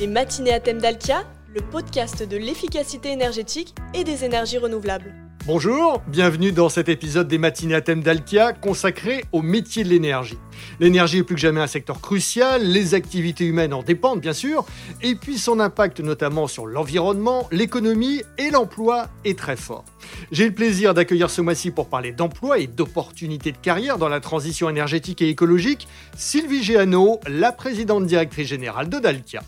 Les matinées à thème d'Alkia, le podcast de l'efficacité énergétique et des énergies renouvelables. Bonjour, bienvenue dans cet épisode des matinées à thème d'Alkia consacré au métier de l'énergie. L'énergie est plus que jamais un secteur crucial, les activités humaines en dépendent bien sûr, et puis son impact notamment sur l'environnement, l'économie et l'emploi est très fort. J'ai le plaisir d'accueillir ce mois-ci pour parler d'emploi et d'opportunités de carrière dans la transition énergétique et écologique, Sylvie Géano, la présidente directrice générale de Dalkia.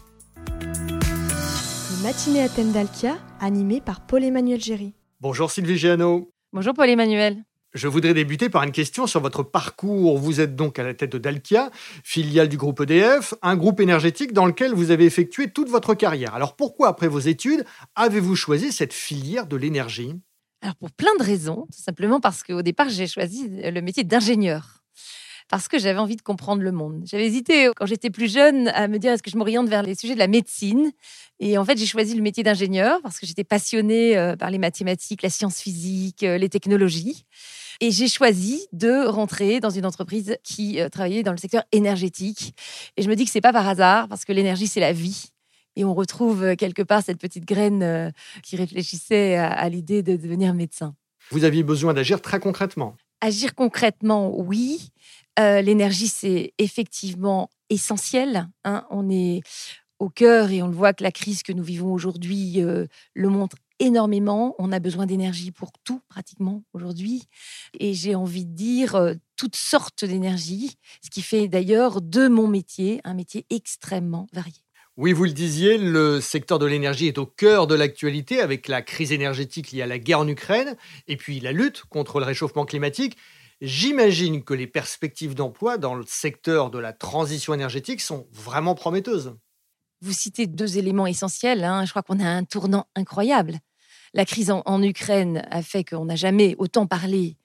Les matinées à thème d'Alkia, animées par Paul-Emmanuel Géry. Bonjour Sylvie Géano. Bonjour Paul-Emmanuel. Je voudrais débuter par une question sur votre parcours. Vous êtes donc à la tête de Dalkia, filiale du groupe EDF, un groupe énergétique dans lequel vous avez effectué toute votre carrière. Alors pourquoi, après vos études, avez-vous choisi cette filière de l'énergie? Alors pour plein de raisons, tout simplement parce qu'au départ j'ai choisi le métier d'ingénieur parce que j'avais envie de comprendre le monde. J'avais hésité quand j'étais plus jeune à me dire est-ce que je m'oriente vers les sujets de la médecine? Et en fait j'ai choisi le métier d'ingénieur parce que j'étais passionnée euh, par les mathématiques, la science physique, euh, les technologies. Et j'ai choisi de rentrer dans une entreprise qui euh, travaillait dans le secteur énergétique. Et je me dis que c'est pas par hasard, parce que l'énergie, c'est la vie. Et on retrouve quelque part cette petite graine qui réfléchissait à l'idée de devenir médecin. Vous aviez besoin d'agir très concrètement. Agir concrètement, oui. Euh, l'énergie, c'est effectivement essentiel. Hein. On est au cœur et on le voit que la crise que nous vivons aujourd'hui euh, le montre énormément. On a besoin d'énergie pour tout, pratiquement, aujourd'hui. Et j'ai envie de dire euh, toutes sortes d'énergie, ce qui fait d'ailleurs de mon métier un métier extrêmement varié. Oui, vous le disiez, le secteur de l'énergie est au cœur de l'actualité avec la crise énergétique liée à la guerre en Ukraine et puis la lutte contre le réchauffement climatique. J'imagine que les perspectives d'emploi dans le secteur de la transition énergétique sont vraiment prometteuses. Vous citez deux éléments essentiels. Hein. Je crois qu'on a un tournant incroyable. La crise en, Ukraine a fait qu'on n'a jamais autant parlé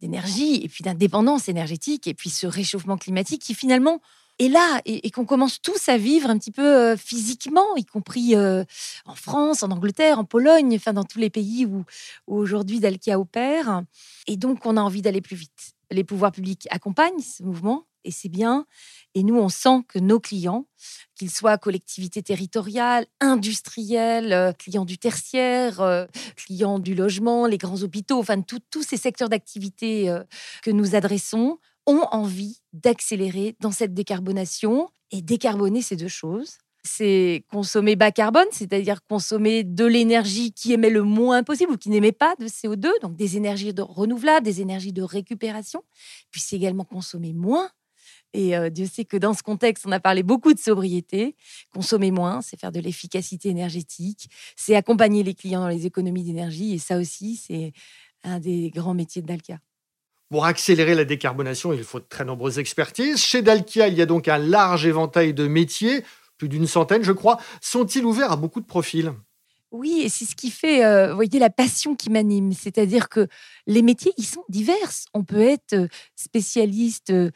d'énergie et puis d'indépendance énergétique et puis ce réchauffement climatique qui finalement est là et, qu'on commence tous à vivre un petit peu euh, physiquement, y compris euh, en France, en Angleterre, en Pologne, enfin dans tous les pays où, où aujourd'hui Dalkia opère. Et donc on a envie d'aller plus vite. Les pouvoirs publics accompagnent ce mouvement et c'est bien. Et nous, on sent que nos clients, qu'ils soient collectivités territoriales, industrielles, euh, clients du tertiaire, clients du logement, les grands hôpitaux, enfin tous ces secteurs d'activité que nous adressons, ont envie d'accélérer dans cette décarbonation. Et décarboner, c'est deux choses. C'est consommer bas carbone, c'est-à-dire consommer de l'énergie qui émet le moins possible ou qui n'émet pas de CO2, donc des énergies renouvelables, des énergies de récupération. Puis c'est également consommer moins. Et euh, Dieu sait que dans ce contexte, on a parlé beaucoup de sobriété. Consommer moins, c'est faire de l'efficacité énergétique, c'est accompagner les clients dans les économies d'énergie. Et ça aussi, c'est un des grands métiers de. Pour accélérer la décarbonation, il faut de très nombreuses expertises. Chez Dalkia, il y a donc un large éventail de métiers, plus d'une centaine, je crois. Sont-ils ouverts à beaucoup de profils? Oui, et c'est ce qui fait, euh, voyez, la passion qui m'anime. C'est-à-dire que les métiers, ils sont divers. On peut être euh, spécialiste euh,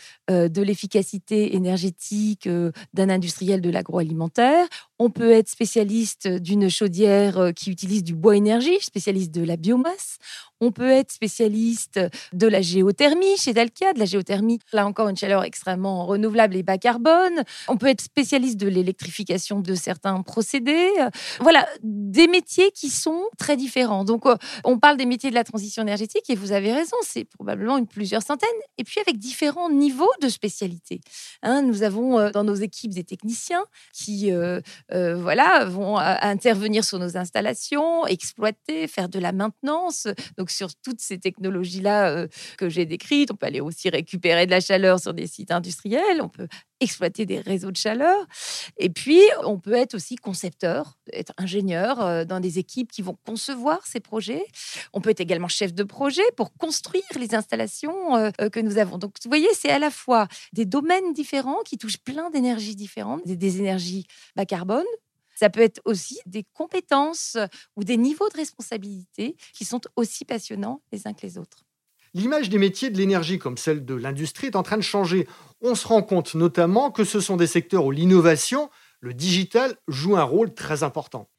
de l'efficacité énergétique d'un industriel de l'agroalimentaire. On peut être spécialiste d'une chaudière qui utilise du bois énergie, spécialiste de la biomasse. On peut être spécialiste de la géothermie chez Dalkia, de la géothermie, là encore une chaleur extrêmement renouvelable et bas carbone. On peut être spécialiste de l'électrification de certains procédés. Voilà, des métiers qui sont très différents. Donc, euh, on parle des métiers de la transition énergétique et vous avez raison, c'est probablement une plusieurs centaines. Et puis avec différents niveaux de spécialité. Hein, nous avons euh, dans nos équipes des techniciens qui, euh, voilà, vont intervenir sur nos installations, exploiter, faire de la maintenance. Donc sur toutes ces technologies-là euh, que j'ai décrites. On peut aller aussi récupérer de la chaleur sur des sites industriels. On peut exploiter des réseaux de chaleur. Et puis, on peut être aussi concepteur, être ingénieur euh, dans des équipes qui vont concevoir ces projets. On peut être également chef de projet pour construire les installations euh, que nous avons. Donc, vous voyez, c'est à la fois des domaines différents qui touchent plein d'énergies différentes, des énergies bas carbone, ça peut être aussi des compétences ou des niveaux de responsabilité qui sont aussi passionnants les uns que les autres. L'image des métiers de l'énergie comme celle de l'industrie est en train de changer. On se rend compte notamment que ce sont des secteurs où l'innovation, le digital, joue un rôle très important.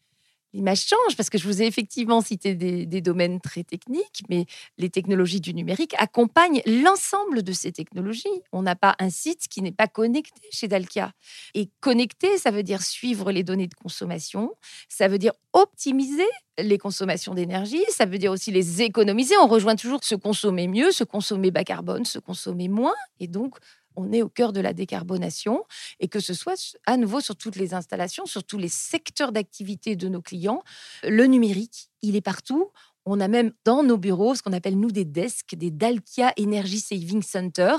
L'image change parce que je vous ai effectivement cité des, domaines très techniques, mais les technologies du numérique accompagnent l'ensemble de ces technologies. On n'a pas un site qui n'est pas connecté chez Dalkia. Et connecté, ça veut dire suivre les données de consommation, ça veut dire optimiser les consommations d'énergie, ça veut dire aussi les économiser. On rejoint toujours se consommer mieux, se consommer bas carbone, se consommer moins, et donc on est au cœur de la décarbonation et que ce soit à nouveau sur toutes les installations, sur tous les secteurs d'activité de nos clients. Le numérique, il est partout. On a même dans nos bureaux ce qu'on appelle nous des desks, des Dalkia Energy Saving Center,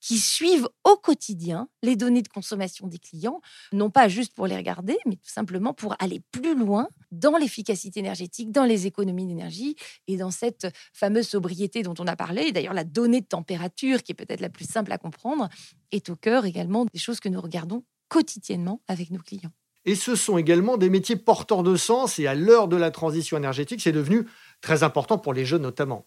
qui suivent au quotidien les données de consommation des clients, non pas juste pour les regarder, mais tout simplement pour aller plus loin dans l'efficacité énergétique, dans les économies d'énergie et dans cette fameuse sobriété dont on a parlé. D'ailleurs, la donnée de température, qui est peut-être la plus simple à comprendre, est au cœur également des choses que nous regardons quotidiennement avec nos clients. Et ce sont également des métiers porteurs de sens et à l'heure de la transition énergétique, c'est devenu très important pour les jeunes notamment.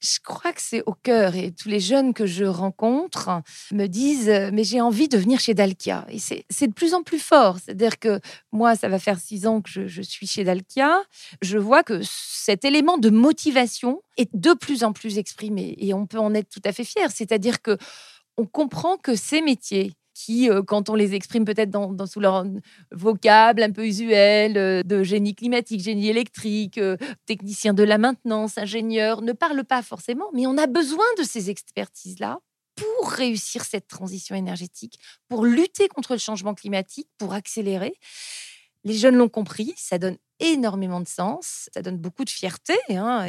Je crois que c'est au cœur et tous les jeunes que je rencontre me disent mais j'ai envie de venir chez Dalkia et c'est de plus en plus fort. C'est-à-dire que moi, ça va faire six ans que je, je, suis chez Dalkia. Je vois que cet élément de motivation est de plus en plus exprimé et on peut en être tout à fait fier. C'est-à-dire que on comprend que ces métiers qui, euh, quand on les exprime peut-être dans, sous leur vocable un peu usuel, euh, de génie climatique, génie électrique, euh, technicien de la maintenance, ingénieur, ne parlent pas forcément, mais on a besoin de ces expertises-là pour réussir cette transition énergétique, pour lutter contre le changement climatique, pour accélérer. Les jeunes l'ont compris, ça donne énormément de sens, ça donne beaucoup de fierté, hein,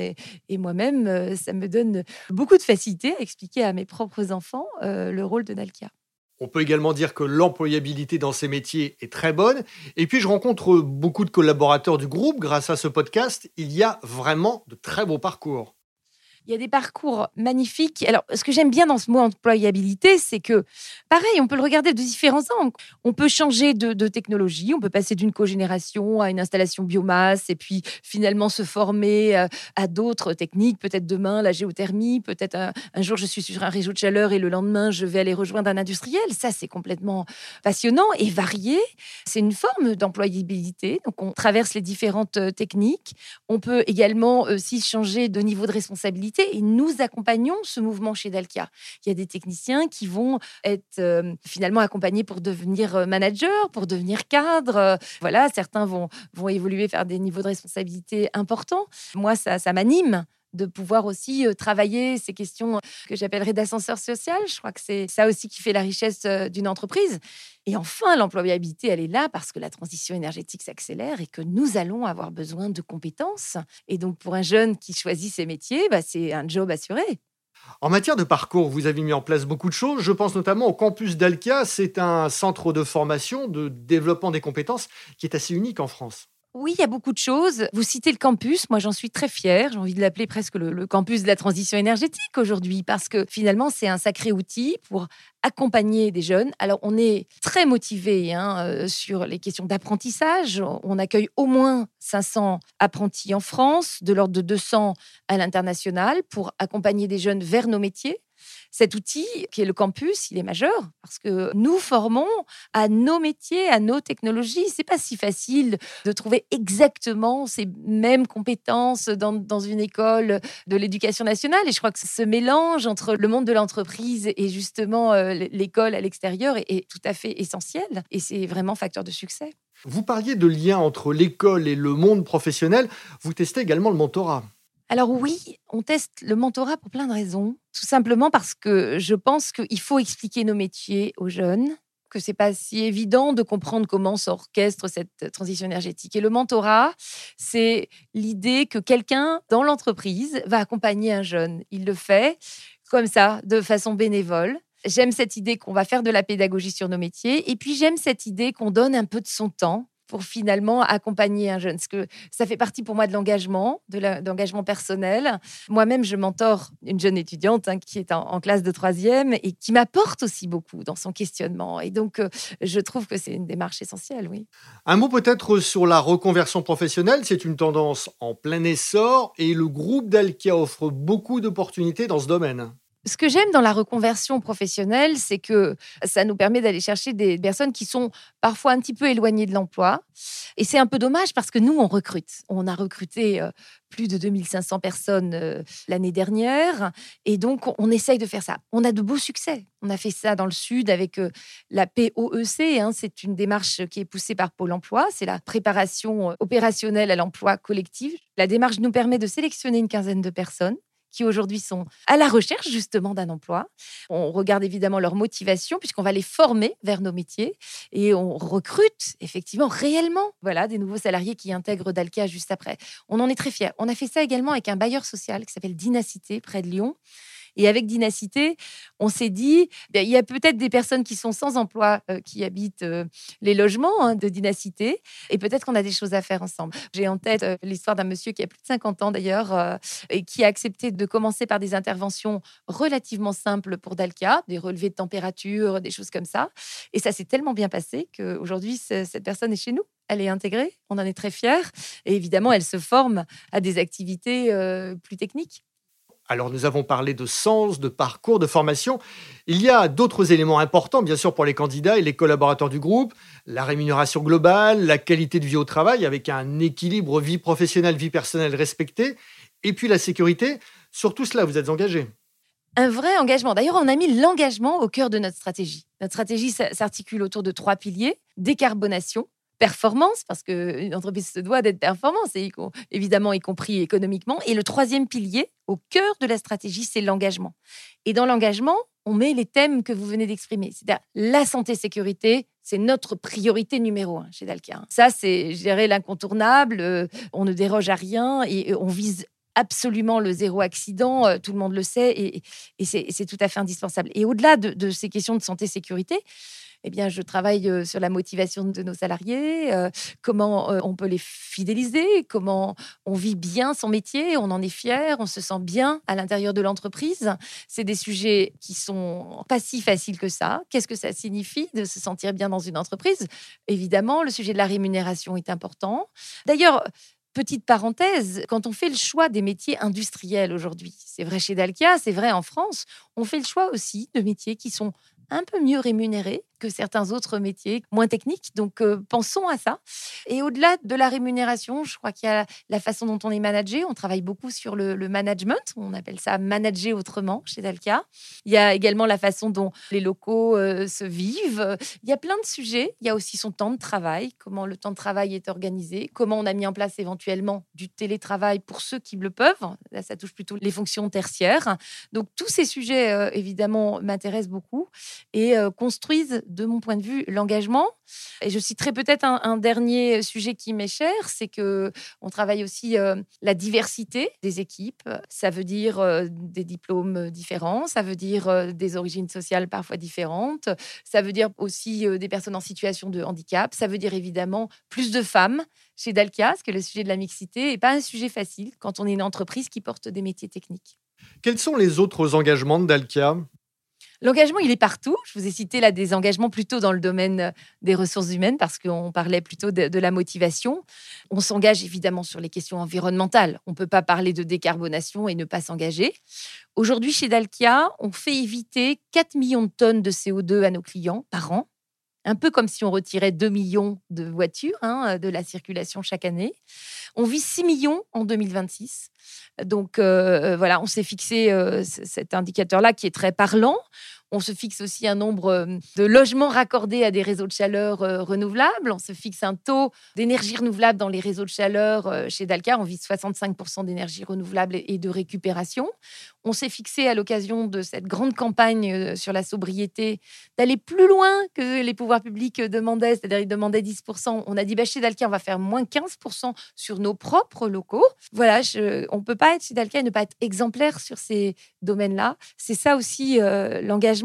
et, moi-même, ça me donne beaucoup de facilité à expliquer à mes propres enfants le rôle de Nalkia. On peut également dire que l'employabilité dans ces métiers est très bonne. Et puis, je rencontre beaucoup de collaborateurs du groupe grâce à ce podcast. Il y a vraiment de très beaux parcours. Il y a des parcours magnifiques. Alors, ce que j'aime bien dans ce mot employabilité, c'est que, pareil, on peut le regarder de différents angles. On peut changer de, technologie, on peut passer d'une cogénération à une installation biomasse et puis finalement se former euh, à, d'autres techniques. Peut-être demain, la géothermie, peut-être un, jour, je suis sur un réseau de chaleur et le lendemain, je vais aller rejoindre un industriel. Ça, c'est complètement passionnant et varié. C'est une forme d'employabilité. Donc, on traverse les différentes euh, techniques. On peut également aussi changer de niveau de responsabilité et nous accompagnons ce mouvement chez Dalkia. Il y a des techniciens qui vont être euh, finalement accompagnés pour devenir euh, manager, pour devenir cadre. Voilà, certains vont, vont évoluer vers des niveaux de responsabilité importants. Moi, ça, ça m'anime de pouvoir aussi travailler ces questions que j'appellerais d'ascenseur social. Je crois que c'est ça aussi qui fait la richesse d'une entreprise. Et enfin, l'employabilité, elle est là parce que la transition énergétique s'accélère et que nous allons avoir besoin de compétences. Et donc, pour un jeune qui choisit ses métiers, bah, c'est un job assuré. En matière de parcours, vous avez mis en place beaucoup de choses. Je pense notamment au campus d'Alkia. C'est un centre de formation, de développement des compétences qui est assez unique en France. Oui, il y a beaucoup de choses. Vous citez le campus. Moi, j'en suis très fière. J'ai envie de l'appeler presque le, campus de la transition énergétique aujourd'hui parce que finalement, c'est un sacré outil pour accompagner des jeunes. Alors, on est très motivé hein, euh, sur les questions d'apprentissage. On accueille au moins 500 apprentis en France, de l'ordre de 200 à l'international, pour accompagner des jeunes vers nos métiers. Cet outil, qui est le campus, il est majeur parce que nous formons à nos métiers, à nos technologies. C'est pas si facile de trouver exactement ces mêmes compétences dans, une école de l'éducation nationale. Et je crois que ce mélange entre le monde de l'entreprise et justement euh, l'école à l'extérieur est tout à fait essentiel. Et c'est vraiment facteur de succès. Vous parliez de lien entre l'école et le monde professionnel. Vous testez également le mentorat. Alors oui, on teste le mentorat pour plein de raisons. Tout simplement parce que je pense qu'il faut expliquer nos métiers aux jeunes, que c'est pas si évident de comprendre comment s'orchestre cette transition énergétique. Et le mentorat, c'est l'idée que quelqu'un dans l'entreprise va accompagner un jeune. Il le fait comme ça, de façon bénévole. J'aime cette idée qu'on va faire de la pédagogie sur nos métiers. Et puis j'aime cette idée qu'on donne un peu de son temps pour finalement accompagner un jeune. Parce que ça fait partie pour moi de l'engagement, de l'engagement personnel. Moi-même, je mentor une jeune étudiante hein, qui est en, classe de troisième et qui m'apporte aussi beaucoup dans son questionnement. Et donc, euh, je trouve que c'est une démarche essentielle, oui. Un mot peut-être sur la reconversion professionnelle. C'est une tendance en plein essor et le groupe d'Alkia offre beaucoup d'opportunités dans ce domaine. Ce que j'aime dans la reconversion professionnelle, c'est que ça nous permet d'aller chercher des personnes qui sont parfois un petit peu éloignées de l'emploi. Et c'est un peu dommage parce que nous, on recrute. On a recruté euh, plus de 2500 personnes euh, l'année dernière. Et donc, on essaye de faire ça. On a de beaux succès. On a fait ça dans le Sud avec euh, la POEC. Hein. c'est une démarche qui est poussée par Pôle emploi. C'est la préparation opérationnelle à l'emploi collectif. La démarche nous permet de sélectionner une quinzaine de personnes qui aujourd'hui sont à la recherche justement d'un emploi. On regarde évidemment leur motivation puisqu'on va les former vers nos métiers et on recrute effectivement réellement voilà des nouveaux salariés qui intègrent Dalca juste après. On en est très fiers. On a fait ça également avec un bailleur social qui s'appelle Dynacité près de Lyon et avec Dynacité, on s'est dit, ben, il y a peut-être des personnes qui sont sans emploi euh, qui habitent euh, les logements hein, de Dynacité, et peut-être qu'on a des choses à faire ensemble. J'ai en tête euh, l'histoire d'un monsieur qui a plus de 50 ans d'ailleurs, et qui a accepté de commencer par des interventions relativement simples pour Dalca, des relevés de température, des choses comme ça. Et ça s'est tellement bien passé qu'aujourd'hui, cette personne est chez nous elle est intégrée, on en est très fiers. Et évidemment, elle se forme à des activités plus techniques. Alors nous avons parlé de sens, de parcours, de formation. Il y a d'autres éléments importants, bien sûr, pour les candidats et les collaborateurs du groupe. La rémunération globale, la qualité de vie au travail, avec un équilibre vie professionnelle, vie personnelle respecté. Et puis la sécurité. Sur tout cela, vous êtes engagé. Un vrai engagement. D'ailleurs, on a mis l'engagement au cœur de notre stratégie. Notre stratégie s'articule autour de trois piliers. Décarbonation, performance, parce qu'une entreprise se doit d'être performance, et évidemment y compris économiquement. Et le troisième pilier, au cœur de la stratégie, c'est l'engagement. Et dans l'engagement, on met les thèmes que vous venez d'exprimer. C'est-à-dire la santé-sécurité, c'est notre priorité numéro un chez Dalkia. Ça, c'est, dirais, l'incontournable. Euh, on ne déroge à rien et on vise absolument le zéro accident, euh, tout le monde le sait, et, c'est tout à fait indispensable. Et au-delà de, de, ces questions de santé-sécurité, eh bien, je travaille sur la motivation de nos salariés, comment on peut les fidéliser, comment on vit bien son métier, on en est fier, on se sent bien à l'intérieur de l'entreprise. C'est des sujets qui sont pas si faciles que ça. Qu'est-ce que ça signifie de se sentir bien dans une entreprise? Évidemment, le sujet de la rémunération est important. D'ailleurs, petite parenthèse, quand on fait le choix des métiers industriels aujourd'hui, c'est vrai chez Dalkia, c'est vrai en France, on fait le choix aussi de métiers qui sont un peu mieux rémunérés que certains autres métiers moins techniques. Donc, euh, pensons à ça. Et au-delà de la rémunération, je crois qu'il y a la façon dont on est managé. On travaille beaucoup sur le, management. On appelle ça manager autrement chez Dalka. Il y a également la façon dont les locaux euh, se vivent. Il y a plein de sujets. Il y a aussi son temps de travail, comment le temps de travail est organisé, comment on a mis en place éventuellement du télétravail pour ceux qui le peuvent. Là, ça touche plutôt les fonctions tertiaires. Donc, tous ces sujets, euh, évidemment, m'intéressent beaucoup et construisent de mon point de vue, l'engagement. Et je citerai peut-être un, dernier sujet qui m'est cher, c'est que on travaille aussi euh, la diversité des équipes. Ça veut dire euh, des diplômes différents, ça veut dire euh, des origines sociales parfois différentes, ça veut dire aussi des personnes en situation de handicap, ça veut dire évidemment plus de femmes chez Dalkia, parce que le sujet de la mixité n'est pas un sujet facile quand on est une entreprise qui porte des métiers techniques. Quels sont les autres engagements de Dalkia? L'engagement, il est partout. Je vous ai cité là des engagements plutôt dans le domaine euh, des ressources humaines parce qu'on parlait plutôt de, la motivation. On s'engage évidemment sur les questions environnementales. On ne peut pas parler de décarbonation et ne pas s'engager. Aujourd'hui, chez Dalkia, on fait éviter 4 millions de tonnes de CO2 à nos clients par an un peu comme si on retirait 2 millions de voitures hein, de la circulation chaque année. On vit 6 millions en 2026. Donc euh, euh, voilà, on s'est fixé euh, cet indicateur-là qui est très parlant. On se fixe aussi un nombre euh, de logements raccordés à des réseaux de chaleur euh, renouvelables. On se fixe un taux d'énergie renouvelable dans les réseaux de chaleur. Euh, chez Dalcar, on vise 65% d'énergie renouvelable et de récupération. On s'est fixé à l'occasion de cette grande campagne sur la sobriété d'aller plus loin que les pouvoirs publics demandaient, c'est-à-dire ils demandaient 10%. On a dit bah, chez Dalcar, on va faire moins 15% sur nos propres locaux. Voilà, on ne peut pas être chez Dalcar et ne pas être exemplaire sur ces domaines-là. C'est ça aussi l'engagement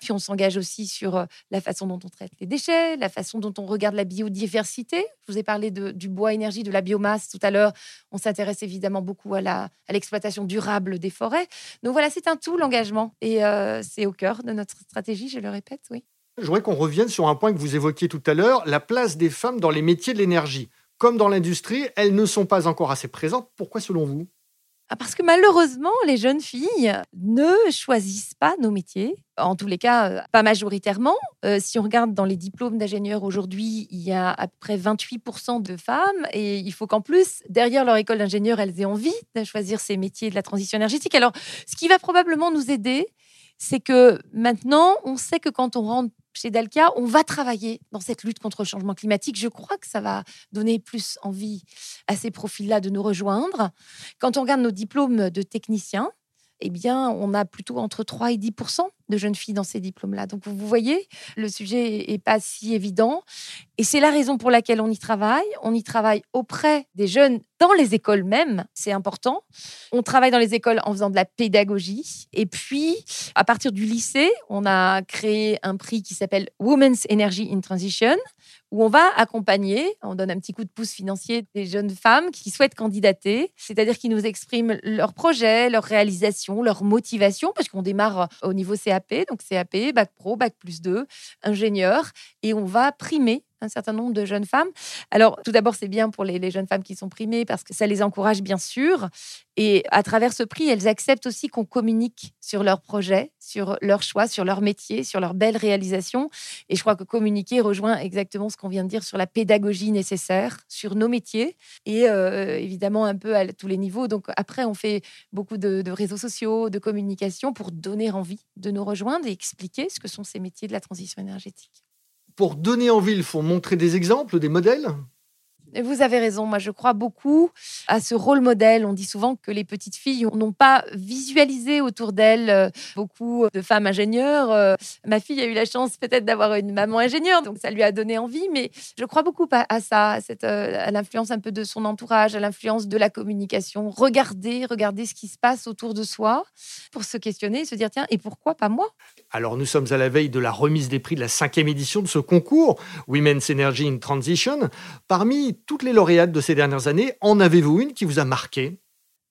puis on s'engage aussi sur euh, la façon dont on traite les déchets, la façon dont on regarde la biodiversité. Je vous ai parlé du bois énergie, de la biomasse tout à l'heure. On s'intéresse évidemment beaucoup à l'exploitation durable des forêts. Donc voilà, c'est un tout l'engagement. Et euh, c'est au cœur de notre stratégie, je le répète, oui. Je voudrais qu'on revienne sur un point que vous évoquiez tout à l'heure, la place des femmes dans les métiers de l'énergie. Comme dans l'industrie, elles ne sont pas encore assez présentes. Pourquoi selon vous? Parce que malheureusement, les jeunes filles ne choisissent pas nos métiers. En tous les cas, euh, pas majoritairement. Euh, si on regarde dans les diplômes d'ingénieurs aujourd'hui, il y a à peu près 28% de femmes. Et il faut qu'en plus, derrière leur école d'ingénieur, elles aient envie de choisir ces métiers de la transition énergétique. Alors, ce qui va probablement nous aider, c'est que maintenant, on sait que quand on rentre chez Dalkia, on va travailler dans cette lutte contre le changement climatique. Je crois que ça va donner plus envie à ces profils-là de nous rejoindre. Quand on regarde nos diplômes de techniciens, eh bien, on a plutôt entre 3 et 10 de jeunes filles dans ces diplômes-là. Donc, vous voyez, le sujet n'est pas si évident. Et c'est la raison pour laquelle on y travaille. On y travaille auprès des jeunes dans les écoles même, c'est important. On travaille dans les écoles en faisant de la pédagogie. Et puis, à partir du lycée, on a créé un prix qui s'appelle Women's Energy in Transition, où on va accompagner, on donne un petit coup de pouce financier des jeunes femmes qui souhaitent candidater, c'est-à-dire qui nous expriment leurs projets, leurs réalisations, leurs motivations, parce qu'on démarre au niveau CAP, donc CAP, Bac Pro, Bac plus 2, ingénieur, et on va primer un certain nombre de jeunes femmes. Alors, tout d'abord, c'est bien pour les, jeunes femmes qui sont primées parce que ça les encourage, bien sûr. Et à travers ce prix, elles acceptent aussi qu'on communique sur leurs projets, sur leurs choix, sur leur métier, sur leurs belles réalisations. Et je crois que communiquer rejoint exactement ce qu'on vient de dire sur la pédagogie nécessaire, sur nos métiers et euh, évidemment un peu à tous les niveaux. Donc, après, on fait beaucoup de, de réseaux sociaux, de communication pour donner envie de nous rejoindre et expliquer ce que sont ces métiers de la transition énergétique pour donner envie, il faut montrer des exemples, des modèles? Vous avez raison, moi je crois beaucoup à ce rôle modèle. On dit souvent que les petites filles n'ont pas visualisé autour d'elles euh, beaucoup de femmes ingénieures. Euh, ma fille a eu la chance peut-être d'avoir une maman ingénieure, donc ça lui a donné envie, mais je crois beaucoup à ça, à, cette, euh, à l'influence un peu de son entourage, à l'influence de la communication. Regarder, regarder ce qui se passe autour de soi pour se questionner, se dire tiens, et pourquoi pas moi? Alors nous sommes à la veille de la remise des prix de la cinquième édition de ce concours, Women's Energy in Transition. Parmi toutes les lauréates de ces dernières années, en avez-vous une qui vous a marqué?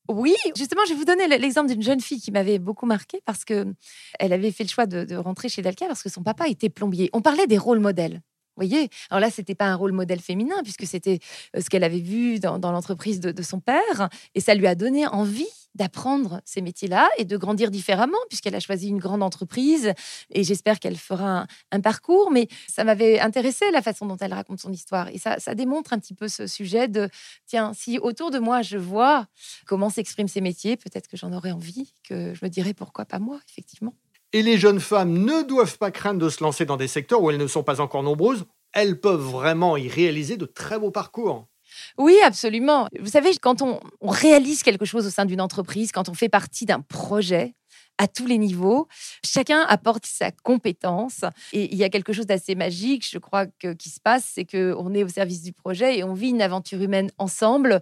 Oui, justement, je vais vous donner l'exemple d'une jeune fille qui m'avait beaucoup marqué parce que elle avait fait le choix de, rentrer chez Dalka parce que son papa était plombier. On parlait des rôles modèles. voyez? Alors là, c'était pas un rôle modèle féminin puisque c'était euh, ce qu'elle avait vu dans, l'entreprise de, son père et ça lui a donné envie d'apprendre ces métiers-là et de grandir différemment, puisqu'elle a choisi une grande entreprise et j'espère qu'elle fera un, parcours. Mais ça m'avait intéressé la façon dont elle raconte son histoire. Et ça, ça démontre un petit peu ce sujet de tiens, si autour de moi je vois comment s'expriment ces métiers, peut-être que j'en aurais envie, que je me dirais pourquoi pas moi, effectivement. Et les jeunes femmes ne doivent pas craindre de se lancer dans des secteurs où elles ne sont pas encore nombreuses. Elles peuvent vraiment y réaliser de très beaux parcours. Oui, absolument. Vous savez, quand on, réalise quelque chose au sein d'une entreprise, quand on fait partie d'un projet, à tous les niveaux. Chacun apporte sa compétence et il y a quelque chose d'assez magique, je crois, qui se passe, c'est qu'on est au service du projet et on vit une aventure humaine ensemble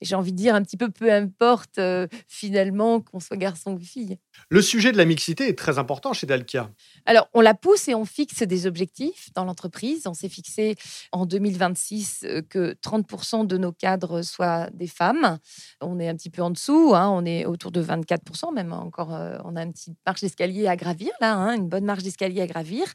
j'ai envie de dire un petit peu peu importe euh, finalement qu'on soit garçon ou fille. Le sujet de la mixité est très important chez Dalkia. Alors on la pousse et on fixe des objectifs dans l'entreprise. On s'est fixé en 2026 euh, que 30% de nos cadres soient des femmes. On est un petit peu en dessous, hein. on est autour de 24% même encore. Euh, on a une petite marche d'escalier à gravir là, hein, une bonne marche d'escalier à gravir.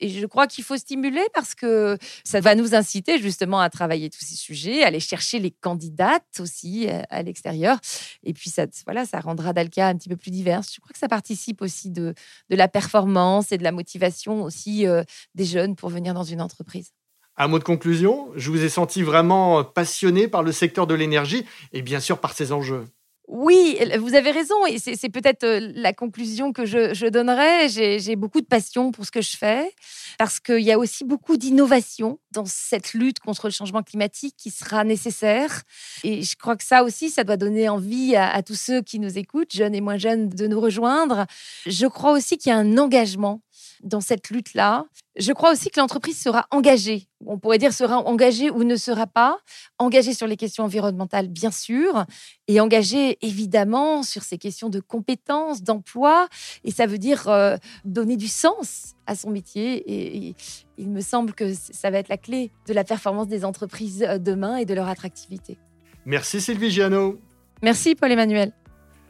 Et je crois qu'il faut stimuler parce que ça va nous inciter justement à travailler tous ces sujets, à aller chercher les candidates aussi euh, à l'extérieur. Et puis, ça, voilà, ça rendra Dalka un petit peu plus diverse. Je crois que ça participe aussi de, de la performance et de la motivation aussi euh, des jeunes pour venir dans une entreprise. Un mot de conclusion, je vous ai senti vraiment passionné par le secteur de l'énergie et bien sûr par ses enjeux. Oui, vous avez raison, et c'est peut-être euh, la conclusion que je, je donnerais. J'ai beaucoup de passion pour ce que je fais, parce qu'il y a aussi beaucoup d'innovation dans cette lutte contre le changement climatique qui sera nécessaire. Et je crois que ça aussi, ça doit donner envie à, à tous ceux qui nous écoutent, jeunes et moins jeunes, de nous rejoindre. Je crois aussi qu'il y a un engagement dans cette lutte-là. Je crois aussi que l'entreprise sera engagée. On pourrait dire sera engagée ou ne sera pas. Engagée sur les questions environnementales, bien sûr, et engagée évidemment sur ces questions de compétences, d'emploi. Et ça veut dire euh, donner du sens à son métier. Et, il me semble que ça va être la clé de la performance des entreprises euh, demain et de leur attractivité. Merci Sylvie Giano. Merci Paul-Emmanuel.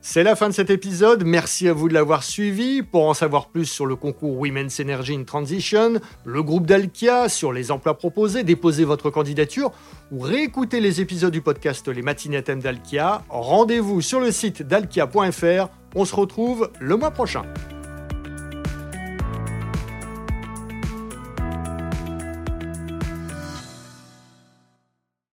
C'est la fin de cet épisode, merci à vous de l'avoir suivi. Pour en savoir plus sur le concours Women's Energy in Transition, le groupe d'Alkia, sur les emplois proposés, déposez votre candidature ou réécouter les épisodes du podcast Les matinées à thème d'Alkia, rendez-vous sur le site dalkia.fr. On se retrouve le mois prochain.